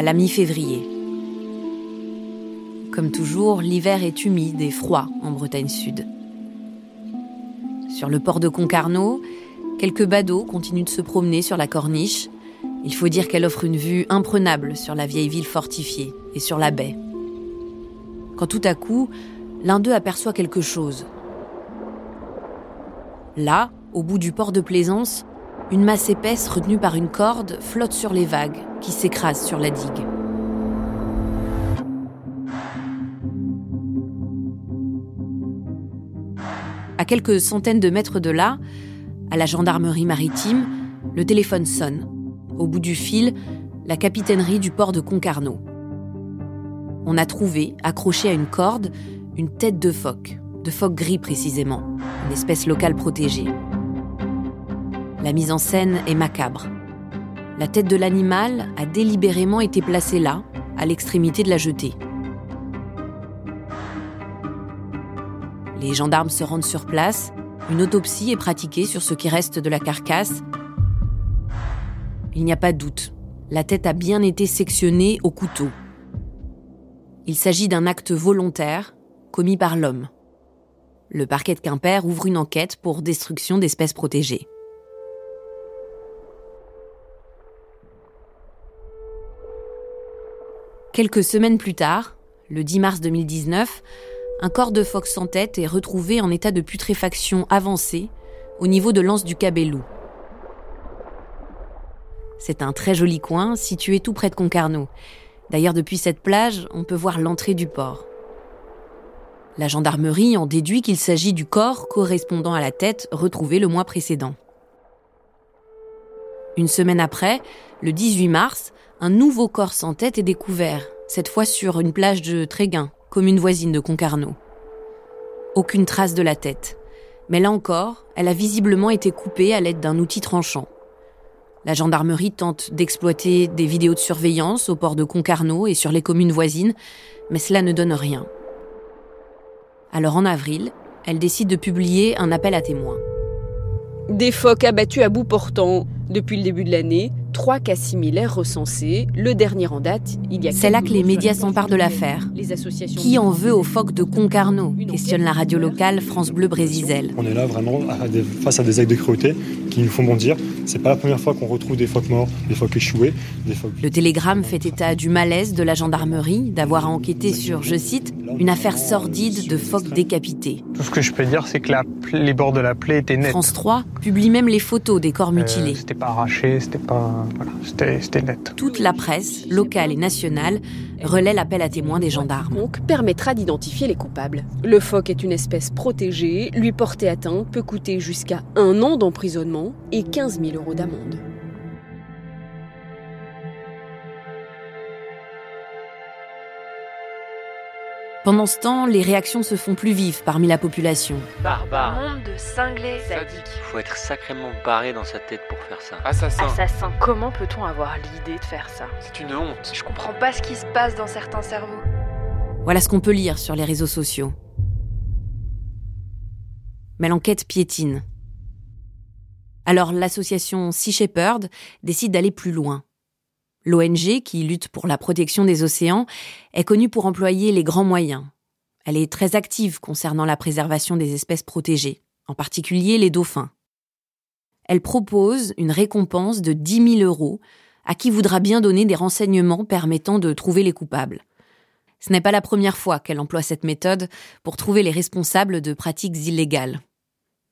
à la mi-février. Comme toujours, l'hiver est humide et froid en Bretagne Sud. Sur le port de Concarneau, quelques badauds continuent de se promener sur la corniche. Il faut dire qu'elle offre une vue imprenable sur la vieille ville fortifiée et sur la baie. Quand tout à coup, l'un d'eux aperçoit quelque chose. Là, au bout du port de Plaisance, une masse épaisse retenue par une corde flotte sur les vagues qui s'écrasent sur la digue. À quelques centaines de mètres de là, à la gendarmerie maritime, le téléphone sonne. Au bout du fil, la capitainerie du port de Concarneau. On a trouvé, accroché à une corde, une tête de phoque, de phoque gris précisément, une espèce locale protégée. La mise en scène est macabre. La tête de l'animal a délibérément été placée là, à l'extrémité de la jetée. Les gendarmes se rendent sur place, une autopsie est pratiquée sur ce qui reste de la carcasse. Il n'y a pas de doute, la tête a bien été sectionnée au couteau. Il s'agit d'un acte volontaire commis par l'homme. Le parquet de Quimper ouvre une enquête pour destruction d'espèces protégées. Quelques semaines plus tard, le 10 mars 2019, un corps de phoque sans tête est retrouvé en état de putréfaction avancée au niveau de l'anse du Cabellou. C'est un très joli coin situé tout près de Concarneau. D'ailleurs, depuis cette plage, on peut voir l'entrée du port. La gendarmerie en déduit qu'il s'agit du corps correspondant à la tête retrouvée le mois précédent. Une semaine après, le 18 mars, un nouveau corps sans tête est découvert, cette fois sur une plage de Tréguin, commune voisine de Concarneau. Aucune trace de la tête. Mais là encore, elle a visiblement été coupée à l'aide d'un outil tranchant. La gendarmerie tente d'exploiter des vidéos de surveillance au port de Concarneau et sur les communes voisines, mais cela ne donne rien. Alors en avril, elle décide de publier un appel à témoins. Des phoques abattus à bout portant. Depuis le début de l'année, trois cas similaires recensés. Le dernier en date, il y a. C'est là que les médias s'emparent de l'affaire. Qui en veut aux phoques de Concarneau questionne la radio locale France Bleu Brésisel. On est là vraiment face à des actes de cruauté qui nous font bondir. C'est pas la première fois qu'on retrouve des phoques morts, des phoques échoués, des phoques. Le télégramme fait état du malaise de la gendarmerie d'avoir à enquêter sur, je cite, une affaire sordide de phoques décapités. Tout ce que je peux dire, c'est que la, les bords de la plaie étaient nets. France 3 publie même les photos des corps mutilés. Euh, c'était pas arraché, c'était pas. Voilà, c'était net. Toute la presse, locale et nationale, relaie l'appel à témoins des gendarmes. Donc permettra d'identifier les coupables. Le phoque est une espèce protégée, lui porter atteinte peut coûter jusqu'à un an d'emprisonnement et 15 000 euros d'amende. Pendant ce temps, les réactions se font plus vives parmi la population. Barbare. Monde de cinglés. Sadique. Faut être sacrément barré dans sa tête pour faire ça. Assassin. Assassin. Comment peut-on avoir l'idée de faire ça? C'est une honte. Je comprends pas ce qui se passe dans certains cerveaux. Voilà ce qu'on peut lire sur les réseaux sociaux. Mais l'enquête piétine. Alors l'association Sea Shepherd décide d'aller plus loin. L'ONG, qui lutte pour la protection des océans, est connue pour employer les grands moyens. Elle est très active concernant la préservation des espèces protégées, en particulier les dauphins. Elle propose une récompense de 10 000 euros à qui voudra bien donner des renseignements permettant de trouver les coupables. Ce n'est pas la première fois qu'elle emploie cette méthode pour trouver les responsables de pratiques illégales.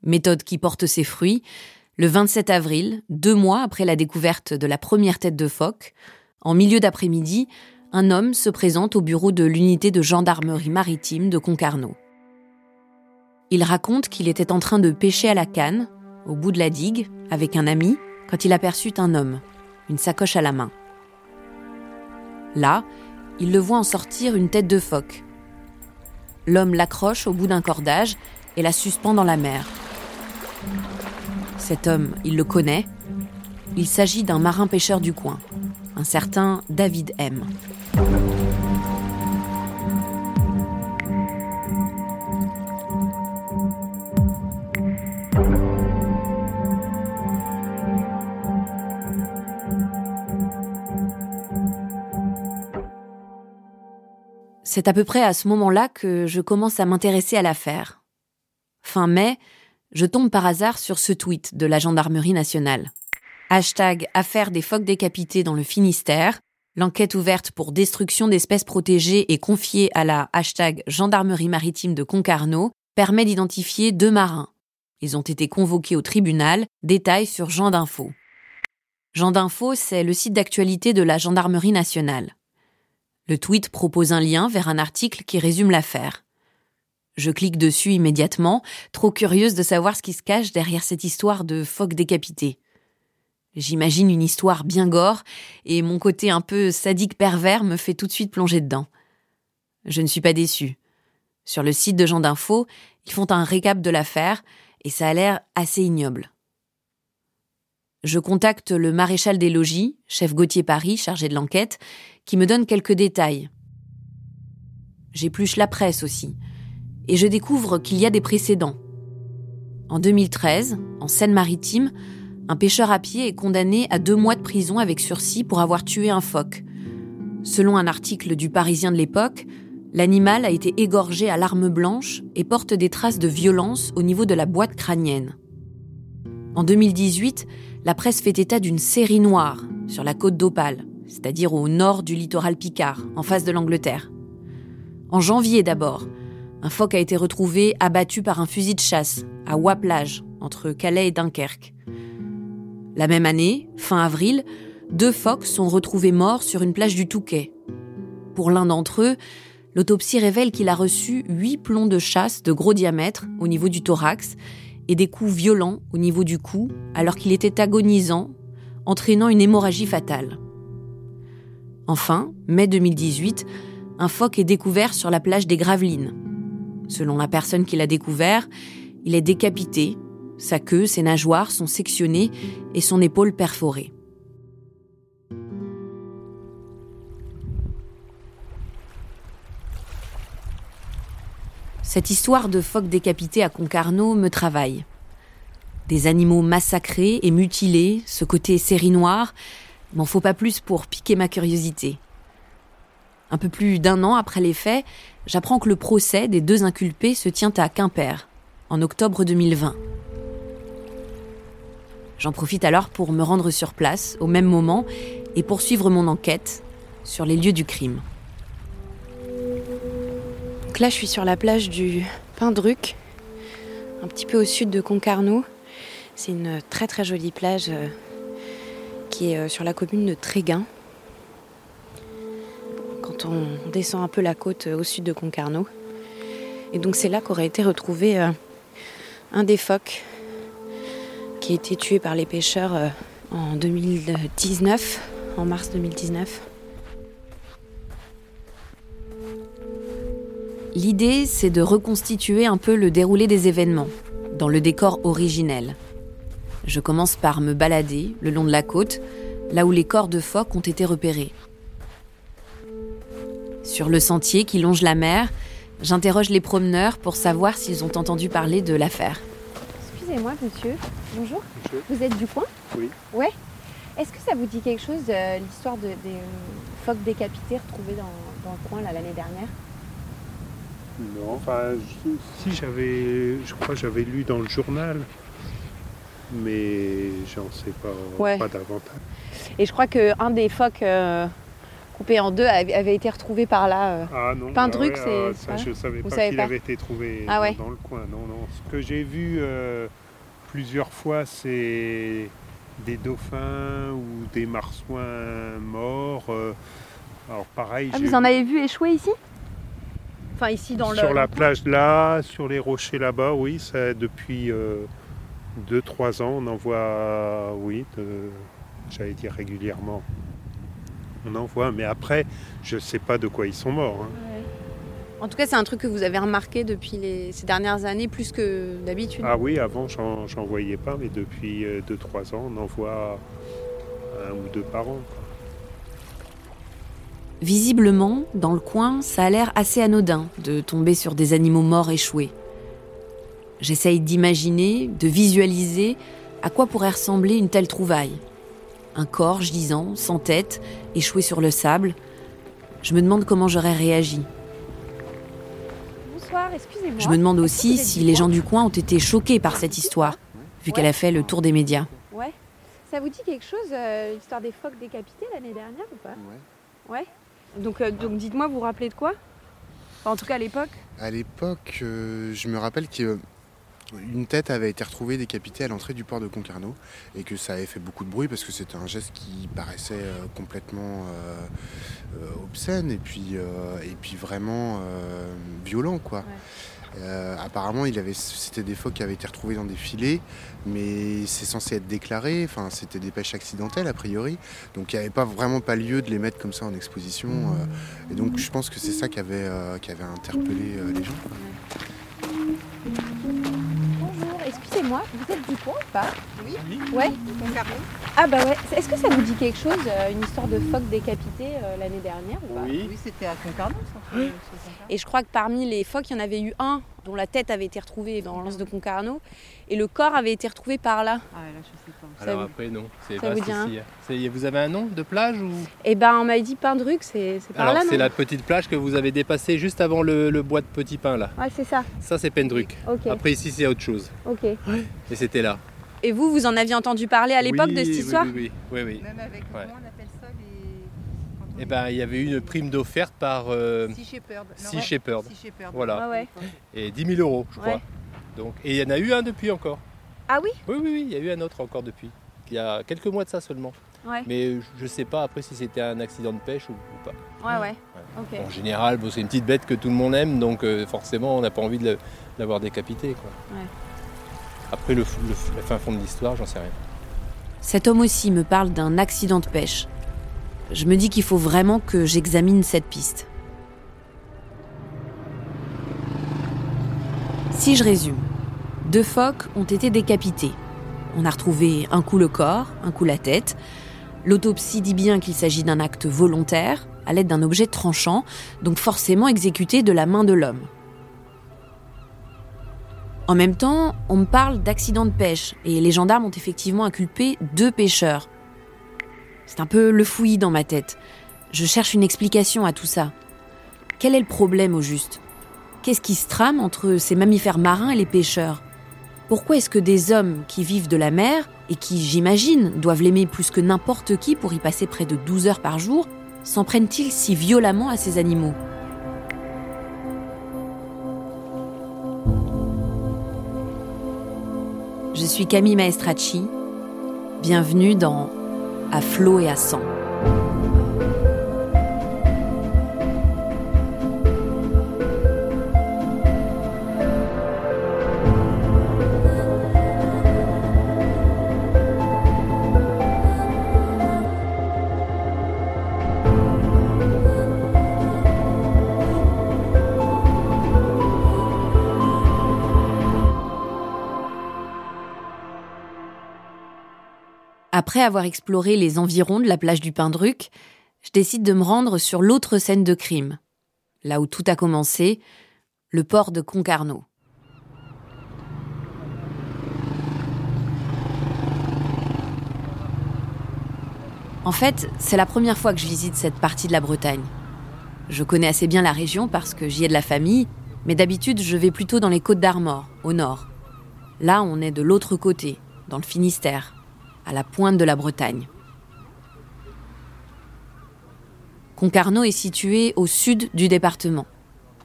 Méthode qui porte ses fruits, le 27 avril, deux mois après la découverte de la première tête de phoque, en milieu d'après-midi, un homme se présente au bureau de l'unité de gendarmerie maritime de Concarneau. Il raconte qu'il était en train de pêcher à la canne, au bout de la digue, avec un ami, quand il aperçut un homme, une sacoche à la main. Là, il le voit en sortir une tête de phoque. L'homme l'accroche au bout d'un cordage et la suspend dans la mer. Cet homme, il le connaît. Il s'agit d'un marin pêcheur du coin, un certain David M. C'est à peu près à ce moment-là que je commence à m'intéresser à l'affaire. Fin mai, je tombe par hasard sur ce tweet de la gendarmerie nationale. Hashtag affaire des phoques décapités dans le Finistère. L'enquête ouverte pour destruction d'espèces protégées et confiée à la hashtag gendarmerie maritime de Concarneau permet d'identifier deux marins. Ils ont été convoqués au tribunal. Détails sur Jean d'Info. Jean d'Info, c'est le site d'actualité de la gendarmerie nationale. Le tweet propose un lien vers un article qui résume l'affaire. Je clique dessus immédiatement, trop curieuse de savoir ce qui se cache derrière cette histoire de phoque décapité. J'imagine une histoire bien gore, et mon côté un peu sadique pervers me fait tout de suite plonger dedans. Je ne suis pas déçue. Sur le site de Jean d'Info, ils font un récap de l'affaire, et ça a l'air assez ignoble. Je contacte le maréchal des logis, chef Gauthier Paris, chargé de l'enquête, qui me donne quelques détails. J'épluche la presse aussi, et je découvre qu'il y a des précédents. En 2013, en Seine-Maritime, un pêcheur à pied est condamné à deux mois de prison avec sursis pour avoir tué un phoque. Selon un article du Parisien de l'époque, l'animal a été égorgé à l'arme blanche et porte des traces de violence au niveau de la boîte crânienne. En 2018, la presse fait état d'une série noire sur la côte d'Opale, c'est-à-dire au nord du littoral picard, en face de l'Angleterre. En janvier d'abord, un phoque a été retrouvé abattu par un fusil de chasse à Waplage, entre Calais et Dunkerque. La même année, fin avril, deux phoques sont retrouvés morts sur une plage du Touquet. Pour l'un d'entre eux, l'autopsie révèle qu'il a reçu huit plombs de chasse de gros diamètre au niveau du thorax et des coups violents au niveau du cou alors qu'il était agonisant, entraînant une hémorragie fatale. Enfin, mai 2018, un phoque est découvert sur la plage des Gravelines. Selon la personne qui l'a découvert, il est décapité, sa queue, ses nageoires sont sectionnées et son épaule perforée. Cette histoire de phoque décapité à Concarneau me travaille. Des animaux massacrés et mutilés, ce côté série noire, m'en faut pas plus pour piquer ma curiosité. Un peu plus d'un an après les faits, j'apprends que le procès des deux inculpés se tient à Quimper, en octobre 2020. J'en profite alors pour me rendre sur place au même moment et poursuivre mon enquête sur les lieux du crime là, je suis sur la plage du Pindruc, un petit peu au sud de Concarneau. C'est une très très jolie plage euh, qui est euh, sur la commune de Tréguin. On descend un peu la côte euh, au sud de Concarneau. Et donc c'est là qu'aurait été retrouvé un des phoques qui a été tué par les pêcheurs en 2019, en mars 2019. L'idée, c'est de reconstituer un peu le déroulé des événements, dans le décor originel. Je commence par me balader le long de la côte, là où les corps de phoques ont été repérés. Sur le sentier qui longe la mer, j'interroge les promeneurs pour savoir s'ils ont entendu parler de l'affaire. Excusez-moi, monsieur. Bonjour. Vous êtes du coin? Oui. Ouais. Est-ce que ça vous dit quelque chose, euh, l'histoire de, des euh, phoques décapités retrouvés dans, dans le coin l'année dernière? Non, enfin, si j'avais, je crois que j'avais lu dans le journal, mais j'en sais pas, pas davantage. Et je crois qu'un des phoques euh, coupés en deux avait, été retrouvé par là. Euh. Ah non, Pindruc, bah c'est. Ah, je ne savais pas qu'il avait été trouvé ah dans, le coin. Non, non. Ce que j'ai vu euh, plusieurs fois, c'est des dauphins ou des marsouins morts. alors pareil. Ah, vous en avez vu échouer ici? Ici dans Sur la plage là, sur les rochers là-bas, oui, ça, depuis 2-3 euh, ans, on en voit, oui, j'allais dire régulièrement. On en voit. Mais après, je ne sais pas de quoi ils sont morts. hein. En tout cas, c'est un truc que vous avez remarqué depuis les- ces dernières années plus que d'habitude. Ah oui, avant, j'en j'en voyais pas, mais depuis 2-3 ans, on en voit un ou deux par an. quoi. Visiblement, dans le coin, ça a l'air assez anodin de tomber sur des animaux morts échoués. J'essaye d'imaginer, de visualiser à quoi pourrait ressembler une telle trouvaille. Un corps gisant, sans tête, échoué sur le sable. Je me demande comment j'aurais réagi. Bonsoir, excusez-moi. Je me demande que aussi si les gens du coin ont été choqués par cette histoire, vu qu'elle a fait le tour des médias. Ouais. Ça vous dit quelque chose, euh, l'histoire des phoques décapités l'année dernière ou pas Ouais. Donc, euh, donc dites-moi, vous vous rappelez de quoi? Enfin, En tout cas à l'époque? À l'époque, euh, je me rappelle qu'une tête avait été retrouvée décapitée à l'entrée du port de Concarneau et que ça avait fait beaucoup de bruit parce que c'était un geste qui paraissait euh, complètement euh, euh, obscène et puis, euh, et puis vraiment violent. Quoi. Apparemment, il avait, c'était des phoques qui avaient été retrouvés dans des filets, mais c'est censé être déclaré. Enfin, c'était des pêches accidentelles a priori, donc il n'y avait pas vraiment pas lieu de les mettre comme ça en exposition. et donc, je pense que c'est ça qui avait, qui avait interpellé les gens. quoi. Excusez-moi, vous êtes du coin ou pas Oui. Ouais Ah bah ouais, est-ce que ça vous dit quelque chose, euh, une histoire de phoque décapité euh, l'année dernière ou pas Oui, c'était à Concarneau, ça. Et je crois que parmi les phoques, il y en avait eu un dont la tête avait été retrouvée dans l'anse de Concarneau et le corps avait été retrouvé par là. Ah là, je sais pas. Ça Alors vous- après, non. C'est pas vous avez un nom de plage ou? Et ben on m'avait dit Pindruc, c'est c'est par Alors là, c'est la petite plage que vous avez dépassée juste avant le, le bois de Petit Pin là. Ouais, c'est ça. Ça c'est Pendruc. Ok. Après ici c'est autre chose. Ok. Et c'était là. Et vous, vous en aviez entendu parler à l'époque Oui, de cette histoire Oui, oui, oui. oui. Même avec, Ouais. comment on appelle ça, les... Eh ben il y avait eu une prime d'offerte par euh, Sea Shepherd. Sea ouais. Shepherd. Sea Shepherd. Voilà. Ouais. Et 10 000 euros, je crois. Ouais. Donc, et il y en a eu un depuis encore. Ah oui? Oui, oui, oui, il y a eu un autre encore depuis. Il y a quelques mois de ça seulement. Ouais. Mais je sais pas après si c'était un accident de pêche ou, ou pas. Ouais, ouais. Ok. En général, bon, c'est une petite bête que tout le monde aime, donc euh, forcément, on n'a pas envie de l'avoir décapité. Quoi. Ouais. Après, le, la fin fond de l'histoire, j'en sais rien. Cet homme aussi me parle d'un accident de pêche. Je me dis qu'il faut vraiment que j'examine cette piste. Si je résume, deux phoques ont été décapités. On a retrouvé un coup le corps, un coup la tête. L'autopsie dit bien qu'il s'agit d'un acte volontaire, à l'aide d'un objet tranchant, donc forcément exécuté de la main de l'homme. En même temps, on me parle d'accident de pêche, et les gendarmes ont effectivement inculpé deux pêcheurs. C'est un peu le fouillis dans ma tête. Je cherche une explication à tout ça. Quel est le problème au juste? Qu'est-ce qui se trame entre ces mammifères marins et les pêcheurs? Pourquoi est-ce que des hommes qui vivent de la mer, et qui, j'imagine, doivent l'aimer plus que n'importe qui pour y passer près de 12 heures par jour, s'en prennent-ils si violemment à ces animaux? Je suis Camille Maestracci. Bienvenue dans À flot et à sang. Après avoir exploré les environs de la plage du Pindruc, je décide de me rendre sur l'autre scène de crime, là où tout a commencé, le port de Concarneau. En fait, c'est la première fois que je visite cette partie de la Bretagne. Je connais assez bien la région parce que j'y ai de la famille, mais d'habitude je vais plutôt dans les côtes d'Armor, au nord. Là, on est de l'autre côté, dans le Finistère, à la pointe de la Bretagne. Concarneau est située au sud du département.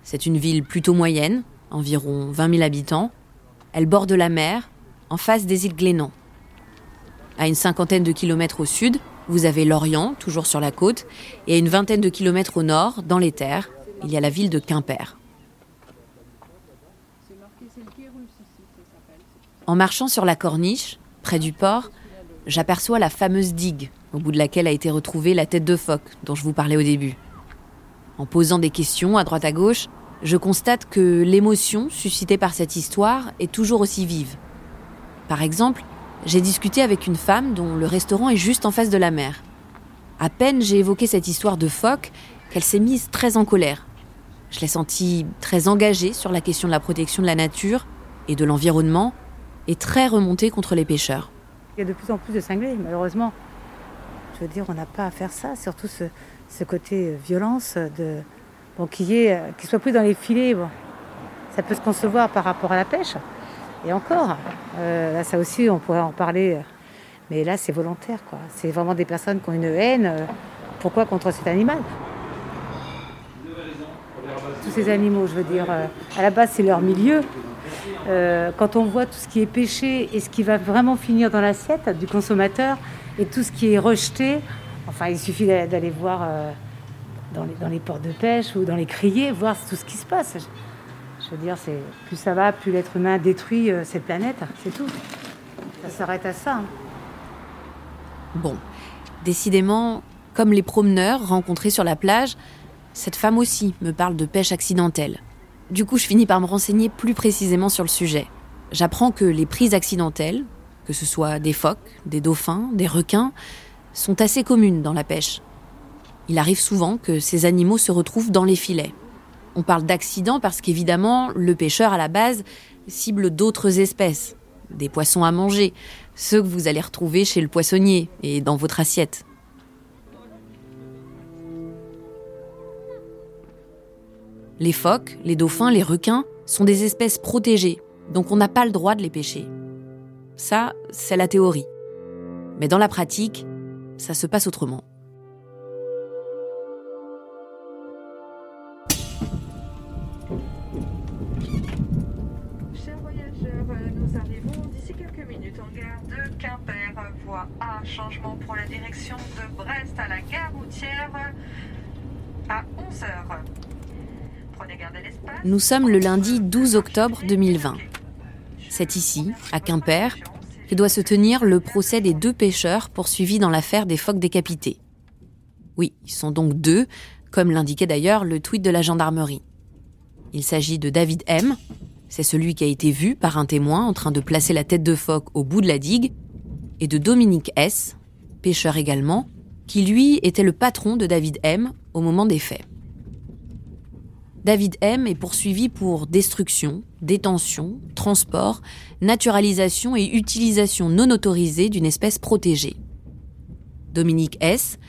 C'est une ville plutôt moyenne, environ 20 000 habitants. Elle borde la mer, en face des îles Glénan. À une cinquantaine de kilomètres au sud, vous avez l'Orient, toujours sur la côte, et à une vingtaine de kilomètres au nord, dans les terres, il y a la ville de Quimper. En marchant sur la corniche, près du port, j'aperçois la fameuse digue au bout de laquelle a été retrouvée la tête de phoque dont je vous parlais au début. En posant des questions à droite à gauche, je constate que l'émotion suscitée par cette histoire est toujours aussi vive. Par exemple, j'ai discuté avec une femme dont le restaurant est juste en face de la mer. À peine j'ai évoqué cette histoire de phoque qu'elle s'est mise très en colère. Je l'ai sentie très engagée sur la question de la protection de la nature et de l'environnement et très remontée contre les pêcheurs. Il y a de plus en plus de cinglés, malheureusement. Je veux dire, on n'a pas à faire ça, surtout ce, côté euh, violence de bon, qui euh, soit plus dans les filets. Ça peut se concevoir par rapport à la pêche. Et encore, euh, là, ça aussi, on pourrait en parler. Mais là, c'est volontaire, quoi. C'est vraiment des personnes qui ont une haine. Pourquoi contre cet animal? Tous ces animaux, je veux dire, à la base, c'est leur milieu. Euh, quand on voit tout ce qui est pêché et ce qui va vraiment finir dans l'assiette du consommateur et tout ce qui est rejeté, enfin, il suffit d'a- d'aller voir euh, dans, les, dans les ports de pêche ou dans les criers, voir tout ce qui se passe. Je, je veux dire, c'est plus ça va, plus l'être humain détruit euh, cette planète, c'est tout. Ça s'arrête à ça. hein. Bon, décidément, comme les promeneurs rencontrés sur la plage, cette femme aussi me parle de pêche accidentelle. Du coup, je finis par me renseigner plus précisément sur le sujet. J'apprends que les prises accidentelles, que ce soit des phoques, des dauphins, des requins, sont assez communes dans la pêche. Il arrive souvent que ces animaux se retrouvent dans les filets. On parle d'accident parce qu'évidemment, le pêcheur à la base cible d'autres espèces, des poissons à manger, ceux que vous allez retrouver chez le poissonnier et dans votre assiette. Les phoques, les dauphins, les requins sont des espèces protégées, donc on n'a pas le droit de les pêcher. Ça, c'est la théorie. Mais dans la pratique, ça se passe autrement. Chers voyageurs, nous arrivons d'ici quelques minutes en gare de Quimper. Voie A, changement pour la direction de Brest à la gare routière à 11h. Nous sommes le lundi 12 octobre 2020. C'est ici, à Quimper, que doit se tenir le procès des deux pêcheurs poursuivis dans l'affaire des phoques décapités. Oui, ils sont donc deux, comme l'indiquait d'ailleurs le tweet de la gendarmerie. Il s'agit de David M, c'est celui qui a été vu par un témoin en train de placer la tête de phoque au bout de la digue, et de Dominique S, pêcheur également, qui lui était le patron de David M au moment des faits. David M est poursuivi pour destruction, détention, transport, naturalisation et utilisation non autorisée d'une espèce protégée. Dominique S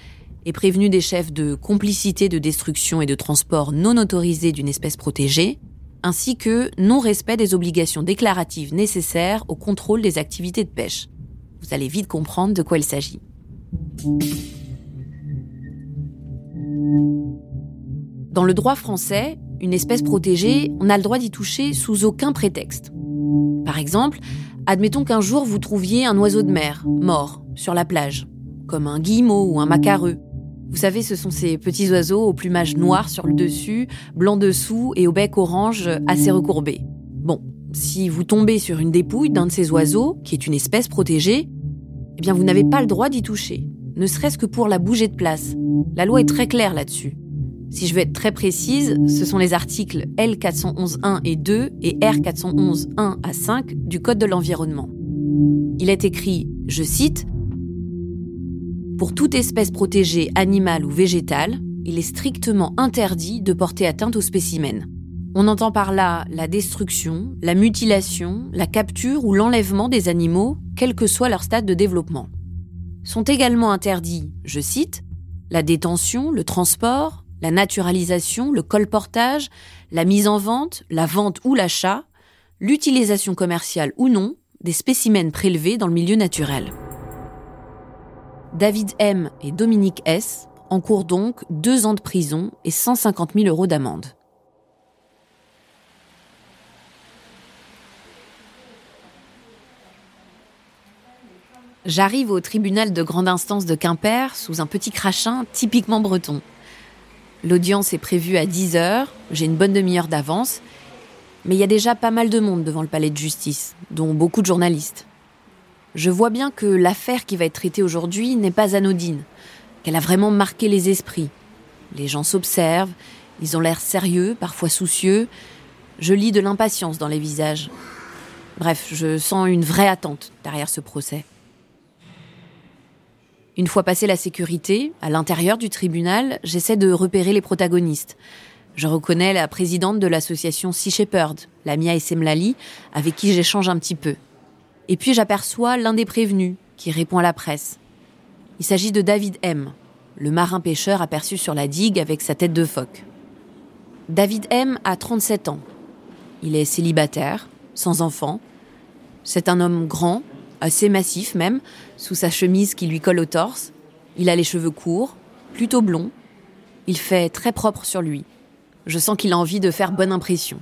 est prévenu des chefs de complicité de destruction et de transport non autorisé d'une espèce protégée, ainsi que non-respect des obligations déclaratives nécessaires au contrôle des activités de pêche. Vous allez vite comprendre de quoi il s'agit. Dans le droit français, une espèce protégée, on a le droit d'y toucher sous aucun prétexte. Par exemple, admettons qu'un jour vous trouviez un oiseau de mer, mort, sur la plage, comme un guillemot ou un macareux. Vous savez, ce sont ces petits oiseaux au plumage noir sur le dessus, blanc dessous et au bec orange assez recourbé. Bon, si vous tombez sur une dépouille d'un de ces oiseaux, qui est une espèce protégée, eh bien vous n'avez pas le droit d'y toucher, ne serait-ce que pour la bouger de place. La loi est très claire là-dessus. Si je veux être très précise, ce sont les articles L411.1 et 2 et R411.1 à 5 du Code de l'environnement. Il est écrit, je cite, Pour toute espèce protégée animale ou végétale, il est strictement interdit de porter atteinte aux spécimens. On entend par là la destruction, la mutilation, la capture ou l'enlèvement des animaux, quel que soit leur stade de développement. Sont également interdits, je cite, la détention, le transport, la naturalisation, le colportage, la mise en vente, la vente ou l'achat, l'utilisation commerciale ou non des spécimens prélevés dans le milieu naturel. David M et Dominique S encourent donc deux ans de prison et 150 000 euros d'amende. J'arrive au tribunal de grande instance de Quimper sous un petit crachin typiquement breton. L'audience est prévue à 10 heures, j'ai une bonne demi-heure d'avance, mais il y a déjà pas mal de monde devant le palais de justice, dont beaucoup de journalistes. Je vois bien que l'affaire qui va être traitée aujourd'hui n'est pas anodine, qu'elle a vraiment marqué les esprits. Les gens s'observent, ils ont l'air sérieux, parfois soucieux. Je lis de l'impatience dans les visages. Bref, je sens une vraie attente derrière ce procès. Une fois passée la sécurité, à l'intérieur du tribunal, j'essaie de repérer les protagonistes. Je reconnais la présidente de l'association Sea Shepherd, Lamia Essemlali, avec qui j'échange un petit peu. Et puis j'aperçois l'un des prévenus, qui répond à la presse. Il s'agit de David M., le marin pêcheur aperçu sur la digue avec sa tête de phoque. David M. a 37 ans. Il est célibataire, sans enfant. C'est un homme grand, assez massif même, sous sa chemise qui lui colle au torse. Il a les cheveux courts, plutôt blonds. Il fait très propre sur lui. Je sens qu'il a envie de faire bonne impression.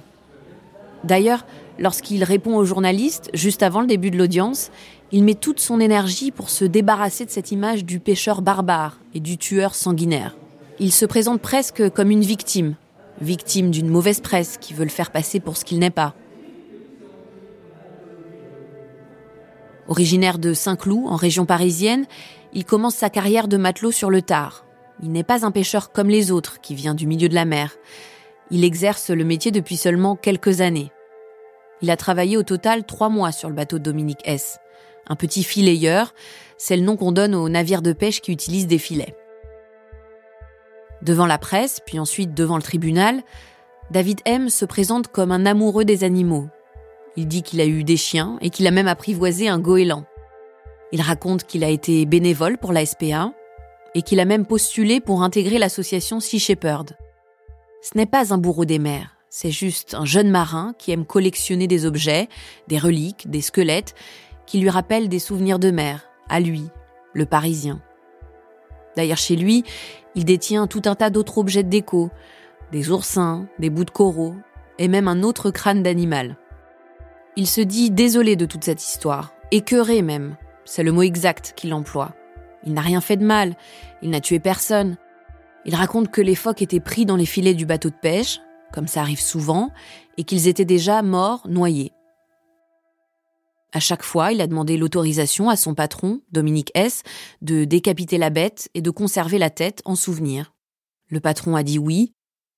D'ailleurs, lorsqu'il répond aux journalistes, juste avant le début de l'audience, il met toute son énergie pour se débarrasser de cette image du pêcheur barbare et du tueur sanguinaire. Il se présente presque comme une victime, victime d'une mauvaise presse qui veut le faire passer pour ce qu'il n'est pas. Originaire de Saint-Cloud, en région parisienne, il commence sa carrière de matelot sur le tard. Il n'est pas un pêcheur comme les autres qui vient du milieu de la mer. Il exerce le métier depuis seulement quelques années. Il a travaillé au total trois mois sur le bateau de Dominique S. Un petit filayeur, c'est le nom qu'on donne aux navires de pêche qui utilisent des filets. Devant la presse, puis ensuite devant le tribunal, David M se présente comme un amoureux des animaux. Il dit qu'il a eu des chiens et qu'il a même apprivoisé un goéland. Il raconte qu'il a été bénévole pour la SPA et qu'il a même postulé pour intégrer l'association Sea Shepherd. Ce n'est pas un bourreau des mers, c'est juste un jeune marin qui aime collectionner des objets, des reliques, des squelettes, qui lui rappellent des souvenirs de mer, à lui, le Parisien. D'ailleurs, chez lui, il détient tout un tas d'autres objets de déco, des oursins, des bouts de coraux, et même un autre crâne d'animal. Il se dit désolé de toute cette histoire, écœuré même, c'est le mot exact qu'il emploie. Il n'a rien fait de mal, il n'a tué personne. Il raconte que les phoques étaient pris dans les filets du bateau de pêche, comme ça arrive souvent, et qu'ils étaient déjà morts, noyés. À chaque fois, il a demandé l'autorisation à son patron, Dominique S., de décapiter la bête et de conserver la tête en souvenir. Le patron a dit oui.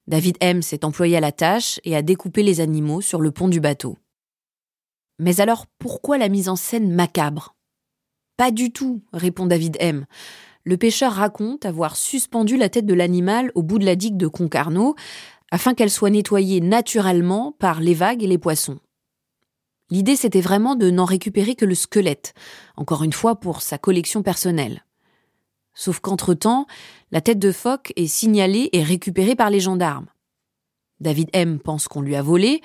David M. s'est employé à la tâche et a découpé les animaux sur le pont du bateau. Mais alors pourquoi la mise en scène macabre? Pas du tout, répond David M. Le pêcheur raconte avoir suspendu la tête de l'animal au bout de la digue de Concarneau afin qu'elle soit nettoyée naturellement par les vagues et les poissons. L'idée, c'était vraiment de n'en récupérer que le squelette, encore une fois pour sa collection personnelle. Sauf qu'entre-temps, la tête de phoque est signalée et récupérée par les gendarmes. David M pense qu'on lui a volé,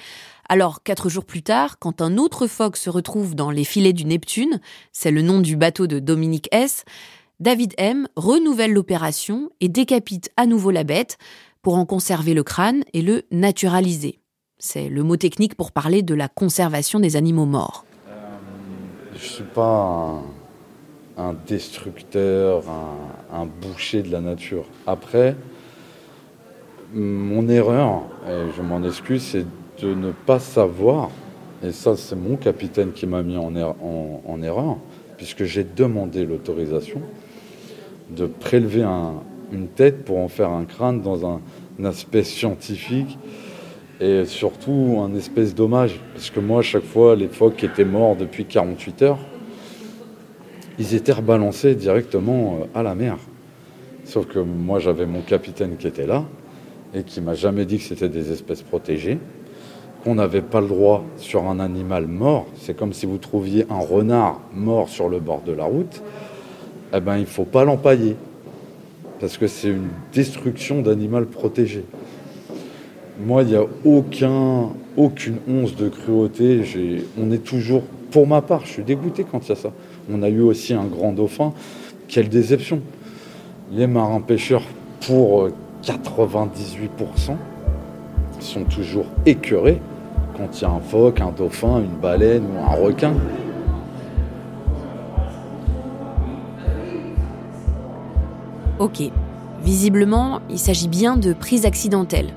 alors quatre jours plus tard, quand un autre phoque se retrouve dans les filets du Neptune, c'est le nom du bateau de Dominique S, David M renouvelle l'opération et décapite à nouveau la bête pour en conserver le crâne et le naturaliser. C'est le mot technique pour parler de la conservation des animaux morts. je ne suis pas un, destructeur, un, boucher de la nature. Après, mon erreur, et je m'en excuse, c'est de ne pas savoir, et ça c'est mon capitaine qui m'a mis en, er-, erreur, puisque j'ai demandé l'autorisation de prélever une tête pour en faire un crâne dans un aspect scientifique et surtout un espèce d'hommage. Parce que moi, à chaque fois, les phoques étaient morts depuis 48 heures, ils étaient rebalancés directement euh, à la mer. Sauf que moi, j'avais mon capitaine qui était là et qui m'a jamais dit que c'était des espèces protégées, qu'on n'avait pas le droit sur un animal mort. C'est comme si vous trouviez un renard mort sur le bord de la route. Eh ben, il faut pas l'empailler parce que c'est une destruction d'animal protégé. Moi, il n'y a aucun, aucune once de cruauté. On est toujours, pour ma part, je suis dégoûté quand il y a ça. On a eu aussi un grand dauphin. Quelle déception. Les marins pêcheurs, pour 98%, sont toujours écœurés quand il y a un phoque, un dauphin, une baleine ou un requin. Ok, visiblement, il s'agit bien de prise accidentelle.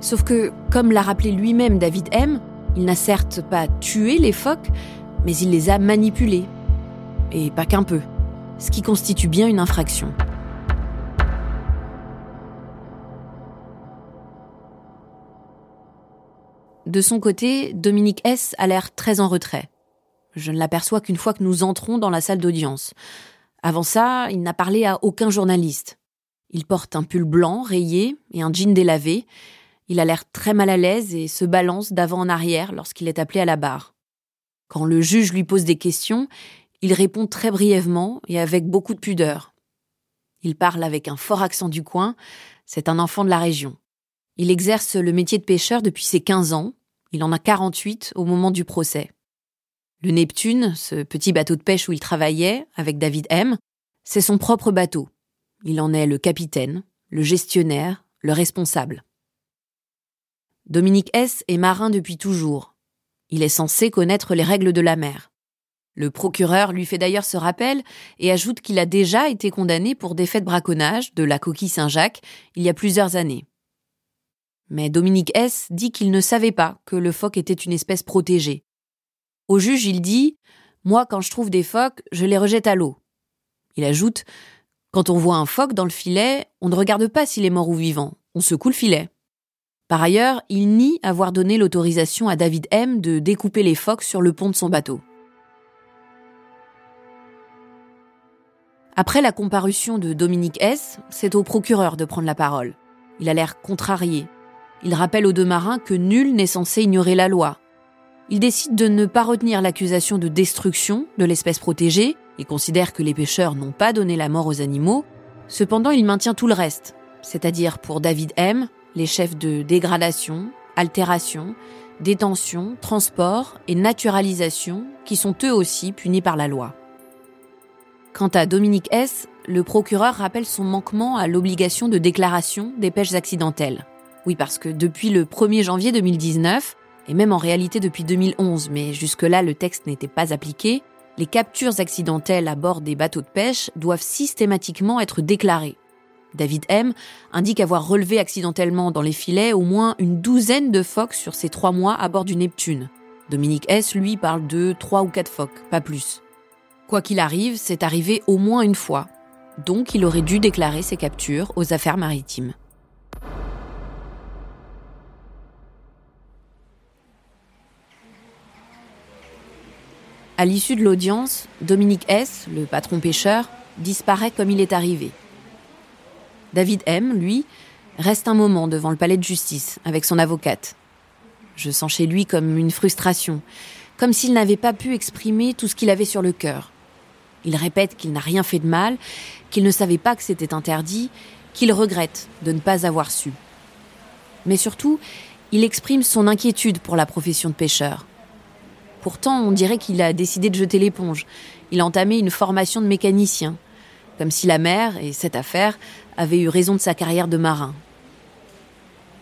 Sauf que, comme l'a rappelé lui-même David M., il n'a certes pas tué les phoques, mais il les a manipulés. et pas qu'un peu, ce qui constitue bien une infraction. De son côté, Dominique S. a l'air très en retrait. Je ne l'aperçois qu'une fois que nous entrons dans la salle d'audience. Avant ça, il n'a parlé à aucun journaliste. Il porte un pull blanc rayé et un jean délavé. Il a l'air très mal à l'aise et se balance d'avant en arrière lorsqu'il est appelé à la barre. Quand le juge lui pose des questions, il répond très brièvement et avec beaucoup de pudeur. Il parle avec un fort accent du coin, c'est un enfant de la région. Il exerce le métier de pêcheur depuis ses 15 ans, il en a 48 au moment du procès. Le Neptune, ce petit bateau de pêche où il travaillait, avec David M., c'est son propre bateau. Il en est le capitaine, le gestionnaire, le responsable. Dominique S. est marin depuis toujours. Il est censé connaître les règles de la mer. Le procureur lui fait d'ailleurs ce rappel et ajoute qu'il a déjà été condamné pour défait de braconnage de la coquille Saint-Jacques il y a plusieurs années. Mais Dominique S. dit qu'il ne savait pas que le phoque était une espèce protégée. Au juge, il dit Moi, quand je trouve des phoques, je les rejette à l'eau. Il ajoute Quand on voit un phoque dans le filet, on ne regarde pas s'il est mort ou vivant, on secoue le filet. Par ailleurs, il nie avoir donné l'autorisation à David M de découper les phoques sur le pont de son bateau. Après la comparution de Dominique S, c'est au procureur de prendre la parole. Il a l'air contrarié. Il rappelle aux deux marins que nul n'est censé ignorer la loi. Il décide de ne pas retenir l'accusation de destruction de l'espèce protégée. Il considère que les pêcheurs n'ont pas donné la mort aux animaux. Cependant, il maintient tout le reste, c'est-à-dire pour David M, les chefs de dégradation, altération, détention, transport et naturalisation, qui sont eux aussi punis par la loi. Quant à Dominique S., le procureur rappelle son manquement à l'obligation de déclaration des pêches accidentelles. Oui, parce que depuis le 1er janvier 2019, et même en réalité depuis 2011, mais jusque-là le texte n'était pas appliqué, les captures accidentelles à bord des bateaux de pêche doivent systématiquement être déclarées. David M indique avoir relevé accidentellement dans les filets au moins une douzaine de phoques sur ces trois mois à bord du Neptune. Dominique S, lui, parle de trois ou quatre phoques, pas plus. Quoi qu'il arrive, c'est arrivé au moins une fois. Donc il aurait dû déclarer ses captures aux affaires maritimes. À l'issue de l'audience, Dominique S, le patron pêcheur, disparaît comme il est arrivé. David M, lui, reste un moment devant le palais de justice avec son avocate. Je sens chez lui comme une frustration, comme s'il n'avait pas pu exprimer tout ce qu'il avait sur le cœur. Il répète qu'il n'a rien fait de mal, qu'il ne savait pas que c'était interdit, qu'il regrette de ne pas avoir su. Mais surtout, il exprime son inquiétude pour la profession de pêcheur. Pourtant, on dirait qu'il a décidé de jeter l'éponge. Il a entamé une formation de mécanicien, comme si la mer et cette affaire avaient eu raison de sa carrière de marin.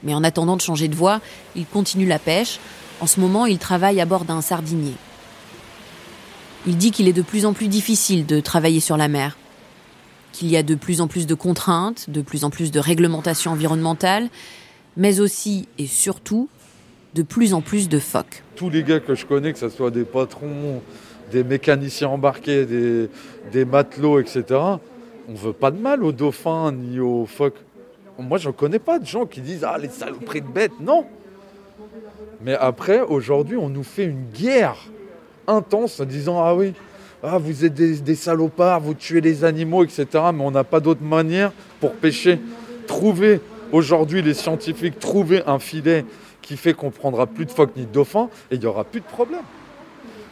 Mais en attendant de changer de voie, il continue la pêche. En ce moment, il travaille à bord d'un sardinier. Il dit qu'il est de plus en plus difficile de travailler sur la mer, qu'il y a de plus en plus de contraintes, de plus en plus de réglementations environnementales, mais aussi et surtout de plus en plus de phoques. Tous les gars que je connais, que ce soit des patrons, des mécaniciens embarqués, des, matelots, etc., on veut pas de mal aux dauphins ni aux phoques. Moi, je ne connais pas de gens qui disent Ah, les saloperies de bêtes. Non. Mais après, aujourd'hui, on nous fait une guerre intense en disant Ah oui, ah, vous êtes des, des salopards, vous tuez les animaux, etc. Mais on n'a pas d'autre manière pour pêcher. Trouver, aujourd'hui, les scientifiques, trouver un filet qui fait qu'on prendra plus de phoques ni de dauphins et il n'y aura plus de problème.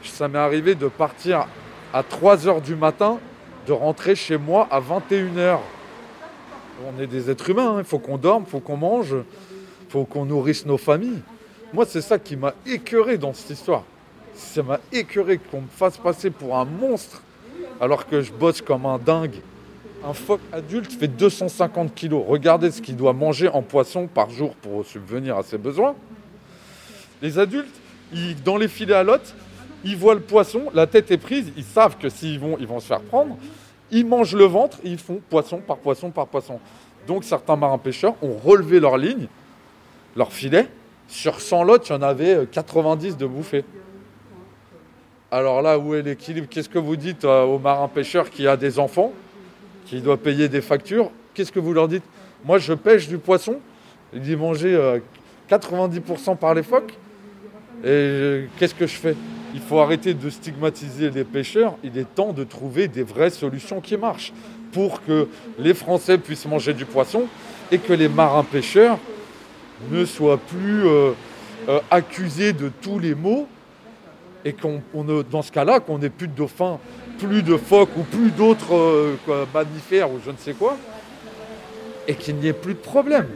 Ça m'est arrivé de partir à 3 h du matin, de rentrer chez moi à 21 h. On est des êtres humains, il faut qu'on dorme, il faut qu'on mange, il faut qu'on nourrisse nos familles. Moi, c'est ça qui m'a écœuré dans cette histoire. Ça m'a écœuré qu'on me fasse passer pour un monstre alors que je bosse comme un dingue. Un phoque adulte fait 250 kilos. Regardez ce qu'il doit manger en poisson par jour pour subvenir à ses besoins. Les adultes, dans les filets à lotte, ils voient le poisson, la tête est prise, ils savent que s'ils vont, ils vont se faire prendre. Ils mangent le ventre ils font poisson par poisson par poisson. Donc certains marins pêcheurs ont relevé leur ligne, leur filet. Sur 100 lots, il y en avait 90 de bouffées. Alors là, où est l'équilibre? Qu'est-ce que vous dites euh, au marin pêcheur qui a des enfants, qui doit payer des factures? Qu'est-ce que vous leur dites? Moi, je pêche du poisson, il dit manger euh, 90% par les phoques. Et euh, qu'est-ce que je fais? Il faut arrêter de stigmatiser les pêcheurs. Il est temps de trouver des vraies solutions qui marchent pour que les Français puissent manger du poisson et que les marins pêcheurs ne soient plus euh, euh, accusés de tous les maux et qu'on dans ce cas-là qu'on n'ait plus de dauphins, plus de phoques ou plus d'autres mammifères ou je ne sais quoi, et qu'il n'y ait plus de problème.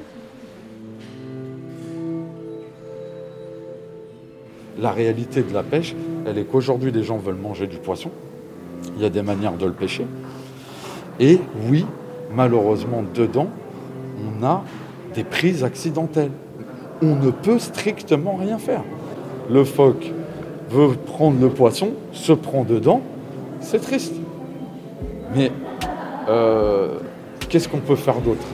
La réalité de la pêche, elle est qu'aujourd'hui les gens veulent manger du poisson. Il y a des manières de le pêcher. Et oui, malheureusement, dedans, on a des prises accidentelles. On ne peut strictement rien faire. Le phoque veut prendre le poisson, se prend dedans, c'est triste. Mais euh, qu'est-ce qu'on peut faire d'autre?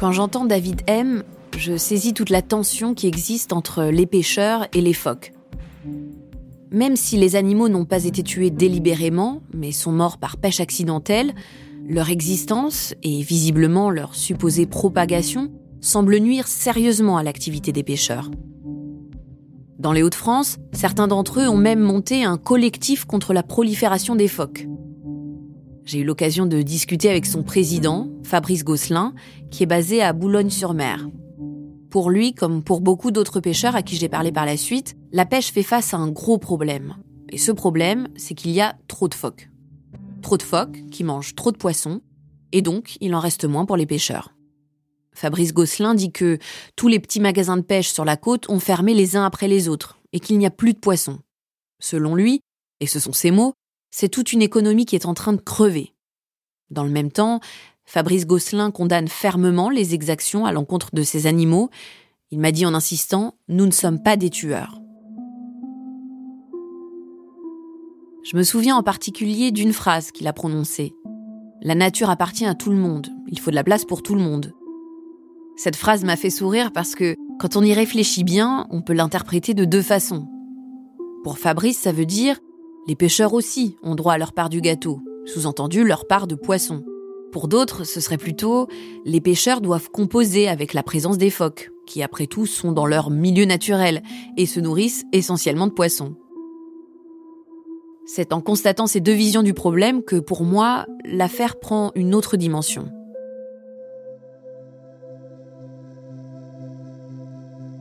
Quand j'entends David M, je saisis toute la tension qui existe entre les pêcheurs et les phoques. Même si les animaux n'ont pas été tués délibérément, mais sont morts par pêche accidentelle, leur existence et visiblement leur supposée propagation semblent nuire sérieusement à l'activité des pêcheurs. Dans les Hauts-de-France, certains d'entre eux ont même monté un collectif contre la prolifération des phoques. J'ai eu l'occasion de discuter avec son président, Fabrice Gosselin, qui est basé à Boulogne-sur-Mer. Pour lui, comme pour beaucoup d'autres pêcheurs à qui j'ai parlé par la suite, la pêche fait face à un gros problème. Et ce problème, c'est qu'il y a trop de phoques. Trop de phoques qui mangent trop de poissons, et donc il en reste moins pour les pêcheurs. Fabrice Gosselin dit que tous les petits magasins de pêche sur la côte ont fermé les uns après les autres, et qu'il n'y a plus de poissons. Selon lui, et ce sont ses mots, c'est toute une économie qui est en train de crever. Dans le même temps, Fabrice Gosselin condamne fermement les exactions à l'encontre de ces animaux. Il m'a dit en insistant Nous ne sommes pas des tueurs. Je me souviens en particulier d'une phrase qu'il a prononcée. La nature appartient à tout le monde, il faut de la place pour tout le monde. Cette phrase m'a fait sourire parce que, quand on y réfléchit bien, on peut l'interpréter de deux façons. Pour Fabrice, ça veut dire les pêcheurs aussi ont droit à leur part du gâteau, sous-entendu leur part de poisson. Pour d'autres, ce serait plutôt les pêcheurs doivent composer avec la présence des phoques, qui après tout sont dans leur milieu naturel et se nourrissent essentiellement de poissons. C'est en constatant ces deux visions du problème que pour moi, l'affaire prend une autre dimension.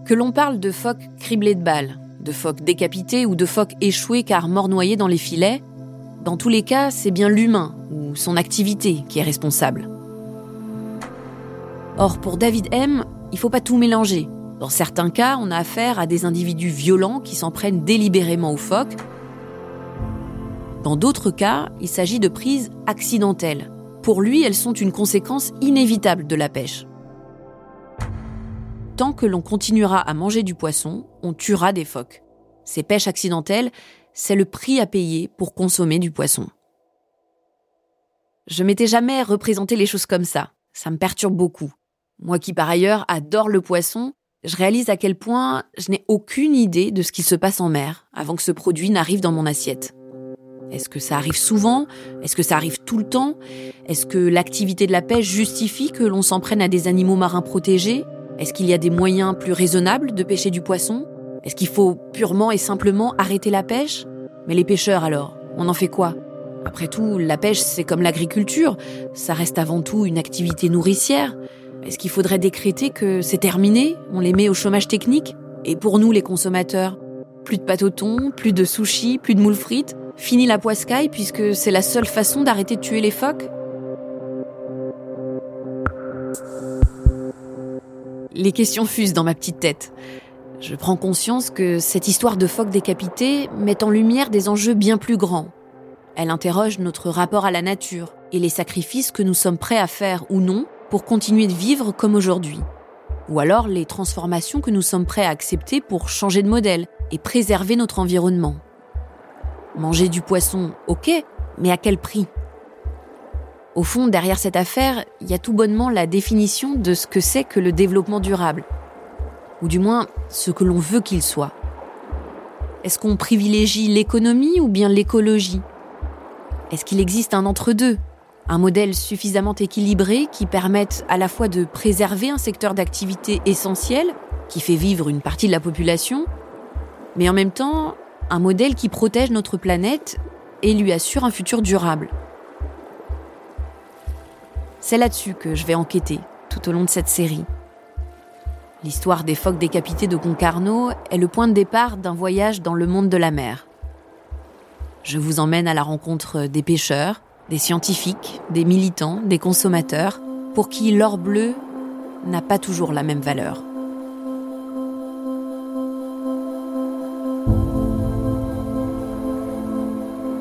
Que l'on parle de phoques criblés de balles, de phoques décapités ou de phoques échoués car morts noyés dans les filets, dans tous les cas, c'est bien l'humain ou son activité qui est responsable. Or, pour David M, il faut pas tout mélanger. Dans certains cas, on a affaire à des individus violents qui s'en prennent délibérément aux phoques. Dans d'autres cas, il s'agit de prises accidentelles. Pour lui, elles sont une conséquence inévitable de la pêche. Tant que l'on continuera à manger du poisson, on tuera des phoques. Ces pêches accidentelles, c'est le prix à payer pour consommer du poisson. Je m'étais jamais représenté les choses comme ça. Ça me perturbe beaucoup. Moi qui par ailleurs adore le poisson, je réalise à quel point je n'ai aucune idée de ce qui se passe en mer avant que ce produit n'arrive dans mon assiette. Est-ce que ça arrive souvent? Est-ce que ça arrive tout le temps? Est-ce que l'activité de la pêche justifie que l'on s'en prenne à des animaux marins protégés? Est-ce qu'il y a des moyens plus raisonnables de pêcher du poisson? Est-ce qu'il faut purement et simplement arrêter la pêche? Mais les pêcheurs alors, on en fait quoi? Après tout, la pêche c'est comme l'agriculture, ça reste avant tout une activité nourricière. Est-ce qu'il faudrait décréter que c'est terminé? On les met au chômage technique? Et pour nous les consommateurs? Plus de pâte au plus de sushis, plus de moules frites. Fini la poiscaille puisque c'est la seule façon d'arrêter de tuer les phoques? Les questions fusent dans ma petite tête. Je prends conscience que cette histoire de phoques décapités met en lumière des enjeux bien plus grands. Elle interroge notre rapport à la nature et les sacrifices que nous sommes prêts à faire ou non pour continuer de vivre comme aujourd'hui. Ou alors les transformations que nous sommes prêts à accepter pour changer de modèle et préserver notre environnement. Manger du poisson, ok, mais à quel prix? Au fond, derrière cette affaire, il y a tout bonnement la définition de ce que c'est que le développement durable. Ou du moins, ce que l'on veut qu'il soit. Est-ce qu'on privilégie l'économie ou bien l'écologie? Est-ce qu'il existe un entre-deux? Un modèle suffisamment équilibré qui permette à la fois de préserver un secteur d'activité essentiel, qui fait vivre une partie de la population, mais en même temps, un modèle qui protège notre planète et lui assure un futur durable? C'est là-dessus que je vais enquêter tout au long de cette série. L'histoire des phoques décapités de Concarneau est le point de départ d'un voyage dans le monde de la mer. Je vous emmène à la rencontre des pêcheurs, des scientifiques, des militants, des consommateurs, pour qui l'or bleu n'a pas toujours la même valeur.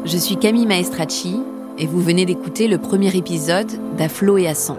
Je suis Camille Maestracci et vous venez d'écouter le premier épisode d'À flot et à sang.